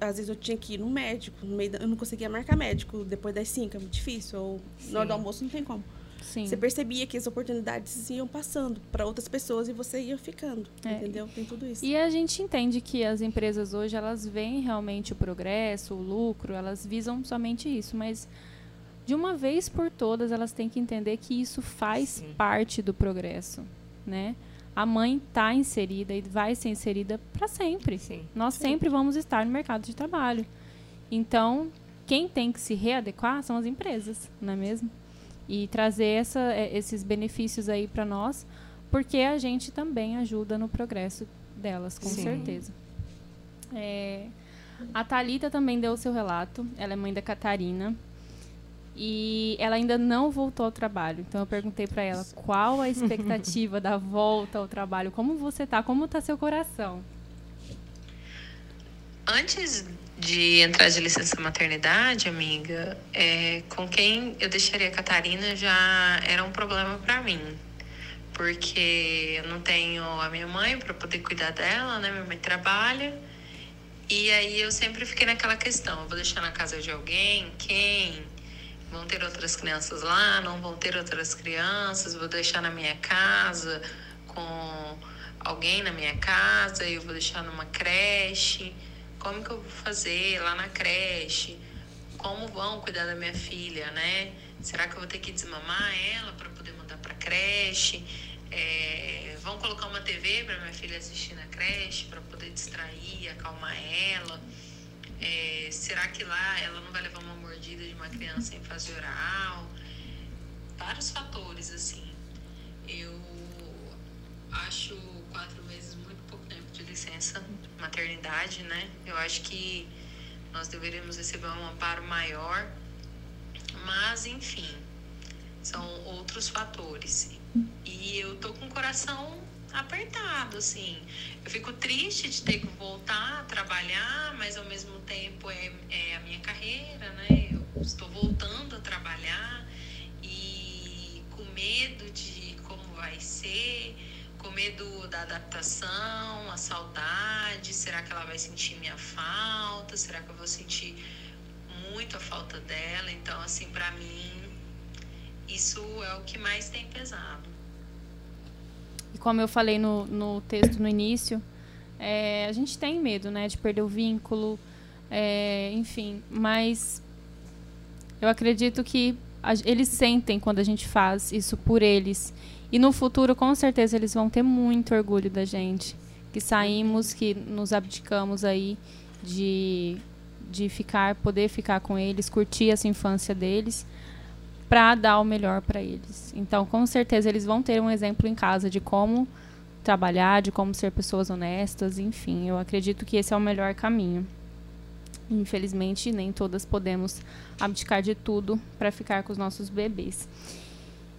B: às vezes eu tinha que ir no médico, no meio da, eu não conseguia marcar médico depois das 5, é muito difícil, ou Sim. na hora do almoço não tem como. Sim. Você percebia que as oportunidades iam passando para outras pessoas e você ia ficando, é. entendeu? Tem tudo isso.
A: E a gente entende que as empresas hoje, elas veem realmente o progresso, o lucro, elas visam somente isso, mas de uma vez por todas elas têm que entender que isso faz Sim. parte do progresso, né? A mãe está inserida e vai ser inserida para sempre. Sim. Nós Sim. sempre vamos estar no mercado de trabalho. Então, quem tem que se readequar são as empresas, não é mesmo? E trazer essa, é, esses benefícios aí para nós, porque a gente também ajuda no progresso delas, com Sim. certeza. É, a Talita também deu o seu relato. Ela é mãe da Catarina e ela ainda não voltou ao trabalho. Então eu perguntei para ela qual a expectativa da volta ao trabalho, como você tá, como tá seu coração?
F: Antes de entrar de licença maternidade, amiga, é, com quem eu deixaria a Catarina já era um problema para mim. Porque eu não tenho a minha mãe para poder cuidar dela, né? Minha mãe trabalha. E aí eu sempre fiquei naquela questão, eu vou deixar na casa de alguém, quem? Vão ter outras crianças lá, não vão ter outras crianças, vou deixar na minha casa com alguém na minha casa, eu vou deixar numa creche. Como que eu vou fazer lá na creche? Como vão cuidar da minha filha, né? Será que eu vou ter que desmamar ela para poder mandar para creche? É, vão colocar uma TV para minha filha assistir na creche para poder distrair, acalmar ela. É, será que lá ela não vai levar uma mordida de uma criança em fase oral? Vários fatores, assim. Eu acho quatro meses muito pouco tempo de licença maternidade, né? Eu acho que nós deveríamos receber um amparo maior, mas enfim, são outros fatores. E eu tô com o coração apertado, assim. Eu fico triste de ter que voltar a trabalhar, mas ao mesmo tempo é, é a minha carreira, né? Eu estou voltando a trabalhar e com medo de como vai ser, com medo da adaptação, a saudade, será que ela vai sentir minha falta? Será que eu vou sentir muito a falta dela? Então, assim, para mim, isso é o que mais tem pesado.
A: E como eu falei no, no texto no início, é, a gente tem medo, né, de perder o vínculo, é, enfim, mas eu acredito que a, eles sentem quando a gente faz isso por eles. E no futuro, com certeza, eles vão ter muito orgulho da gente. Que saímos, que nos abdicamos aí de, de ficar, poder ficar com eles, curtir essa infância deles para dar o melhor para eles. Então, com certeza, eles vão ter um exemplo em casa de como trabalhar, de como ser pessoas honestas, enfim. Eu acredito que esse é o melhor caminho. Infelizmente, nem todas podemos abdicar de tudo para ficar com os nossos bebês.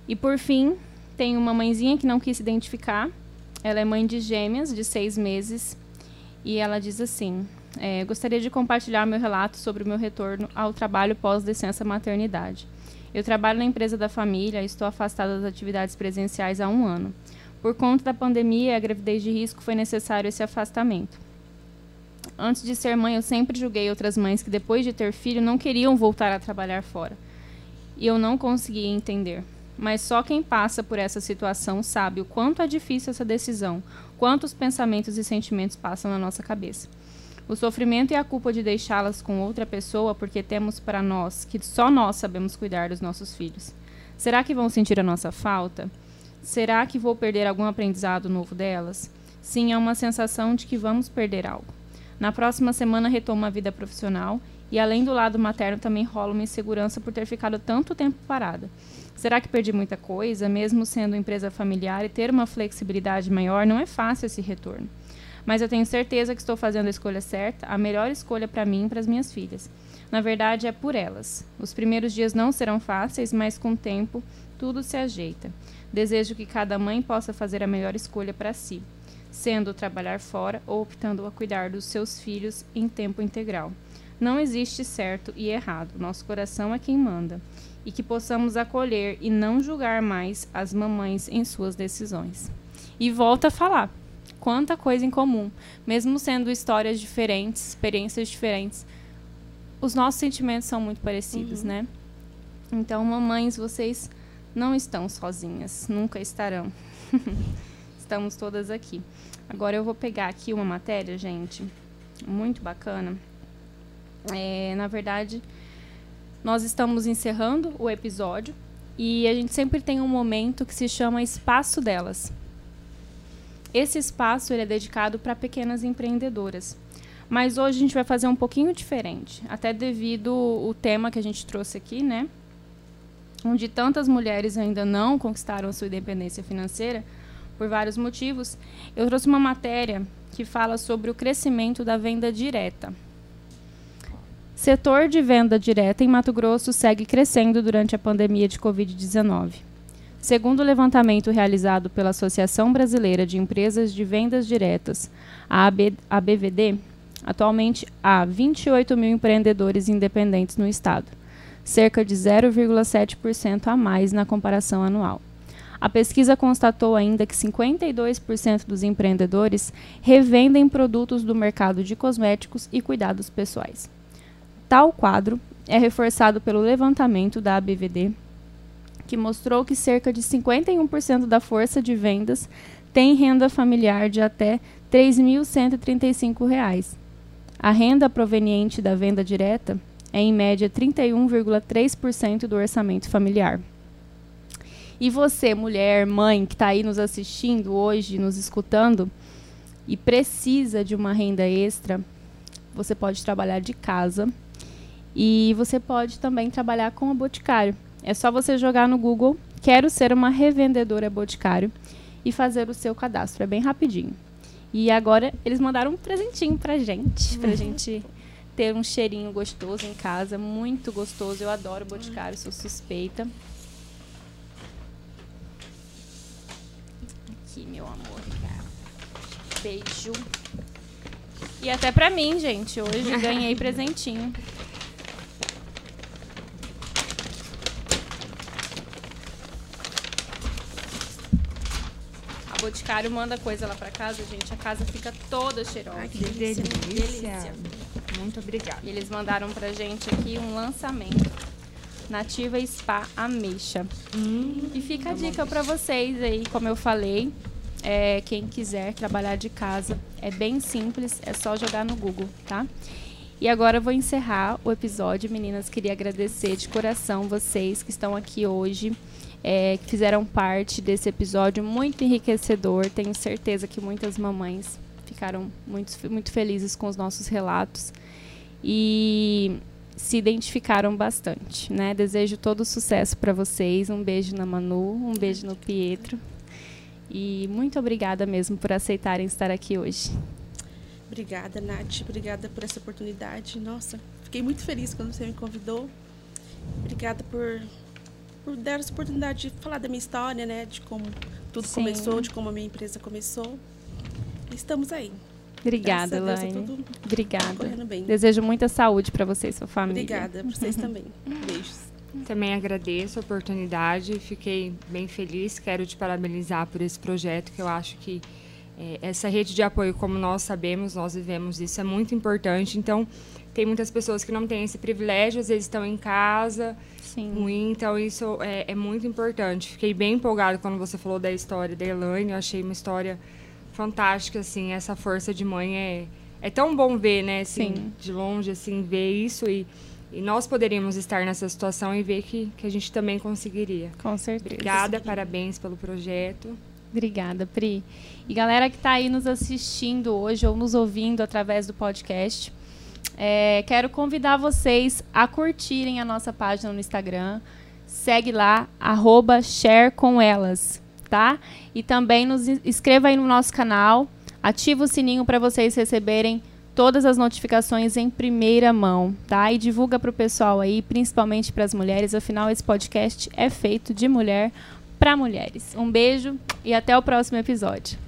A: E por fim, tem uma mãezinha que não quis se identificar. Ela é mãe de gêmeas de seis meses e ela diz assim: é, gostaria de compartilhar meu relato sobre o meu retorno ao trabalho pós licença maternidade. Eu trabalho na empresa da família e estou afastada das atividades presenciais há um ano. Por conta da pandemia e a gravidez de risco, foi necessário esse afastamento. Antes de ser mãe, eu sempre julguei outras mães que, depois de ter filho, não queriam voltar a trabalhar fora. E eu não conseguia entender. Mas só quem passa por essa situação sabe o quanto é difícil essa decisão, quantos pensamentos e sentimentos passam na nossa cabeça. O sofrimento e a culpa de deixá-las com outra pessoa porque temos para nós que só nós sabemos cuidar dos nossos filhos. Será que vão sentir a nossa falta? Será que vou perder algum aprendizado novo delas? Sim, é uma sensação de que vamos perder algo. Na próxima semana retomo a vida profissional e além do lado materno também rola uma insegurança por ter ficado tanto tempo parada. Será que perdi muita coisa, mesmo sendo empresa familiar e ter uma flexibilidade maior? Não é fácil esse retorno mas eu tenho certeza que estou fazendo a escolha certa, a melhor escolha para mim e para as minhas filhas. Na verdade, é por elas. Os primeiros dias não serão fáceis, mas com o tempo tudo se ajeita. Desejo que cada mãe possa fazer a melhor escolha para si, sendo trabalhar fora ou optando a cuidar dos seus filhos em tempo integral. Não existe certo e errado, nosso coração é quem manda. E que possamos acolher e não julgar mais as mamães em suas decisões. E volta a falar quanta coisa em comum. Mesmo sendo histórias diferentes, experiências diferentes, os nossos sentimentos são muito parecidos, uhum. né? Então, mamães, vocês não estão sozinhas, nunca estarão. [LAUGHS] Estamos todas aqui. Agora eu vou pegar aqui uma matéria, gente, muito bacana. É, na verdade, nós estamos encerrando o episódio e a gente sempre tem um momento que se chama Espaço Delas. Esse espaço ele é dedicado para pequenas empreendedoras. Mas hoje a gente vai fazer um pouquinho diferente, até devido o tema que a gente trouxe aqui, né? Onde tantas mulheres ainda não conquistaram a sua independência financeira por vários motivos. Eu trouxe uma matéria que fala sobre o crescimento da venda direta. Setor de venda direta em Mato Grosso segue crescendo durante a pandemia de Covid-19. Segundo o levantamento realizado pela Associação Brasileira de Empresas de Vendas Diretas, a ABVD, atualmente há 28 mil empreendedores independentes no estado, cerca de 0,7% a mais na comparação anual. A pesquisa constatou ainda que 52% dos empreendedores revendem produtos do mercado de cosméticos e cuidados pessoais. Tal quadro é reforçado pelo levantamento da ABVD que mostrou que cerca de 51% da força de vendas tem renda familiar de até R$ 3.135. A renda proveniente da venda direta é, em média, 31,3% do orçamento familiar. E você, mulher, mãe, que está aí nos assistindo hoje, nos escutando, e precisa de uma renda extra, você pode trabalhar de casa e você pode também trabalhar com a Boticário. É só você jogar no Google Quero ser uma revendedora Boticário e fazer o seu cadastro. É bem rapidinho. E agora eles mandaram um presentinho pra gente, pra gente ter um cheirinho gostoso em casa, muito gostoso. Eu adoro Boticário, sou suspeita. Aqui, meu amor. Beijo. E até pra mim, gente. Hoje [LAUGHS] ganhei presentinho. Boticário manda coisa lá pra casa, gente. A casa fica toda cheirosa.
C: Ai, que delícia.
A: Delícia.
C: Muito obrigada.
A: E eles mandaram pra gente aqui um lançamento. Nativa Spa Ameixa. e fica a dica pra vocês aí, como eu falei. É, quem quiser trabalhar de casa, é bem simples, é só jogar no Google, tá? E agora eu vou encerrar o episódio, meninas. Queria agradecer de coração vocês que estão aqui hoje, é, que fizeram parte desse episódio muito enriquecedor. Tenho certeza que muitas mamães ficaram muito, muito felizes com os nossos relatos e se identificaram bastante, né? Desejo todo sucesso para vocês. Um beijo na Manu, um beijo no Pietro. E muito obrigada mesmo por aceitarem estar aqui hoje.
B: Obrigada, Nath. Obrigada por essa oportunidade. Nossa, fiquei muito feliz quando você me convidou. Obrigada por, por dar essa oportunidade de falar da minha história, né? De como tudo
A: Sim.
B: começou, de como a minha empresa começou. Estamos aí.
A: Obrigada,
B: tá
A: Elaine.
B: tudo
A: Obrigada.
B: correndo bem.
A: Desejo muita saúde para você e sua família.
B: Obrigada para vocês [LAUGHS] também. Beijos.
C: Também agradeço a oportunidade, fiquei bem feliz. Quero te parabenizar por esse projeto, que eu acho que essa rede de apoio, como nós sabemos, nós vivemos isso, é muito importante. Então, tem muitas pessoas que não têm esse privilégio, às vezes estão em casa, ruim, então isso é, é muito importante. Fiquei bem empolgada quando você falou da história da Elaine, eu achei uma história fantástica, assim, essa força de mãe é, é tão bom ver, né, assim,
A: Sim.
C: de longe, assim, ver isso e, e nós poderíamos estar nessa situação e ver que, que a gente também conseguiria.
A: Com certeza.
C: Obrigada, parabéns pelo projeto.
A: Obrigada, Pri. E galera que está aí nos assistindo hoje ou nos ouvindo através do podcast, é, quero convidar vocês a curtirem a nossa página no Instagram. Segue lá, arroba tá? E também nos in- inscreva aí no nosso canal, ativa o sininho para vocês receberem todas as notificações em primeira mão, tá? E divulga para o pessoal aí, principalmente para as mulheres. Afinal, esse podcast é feito de mulher para mulheres. Um beijo e até o próximo episódio.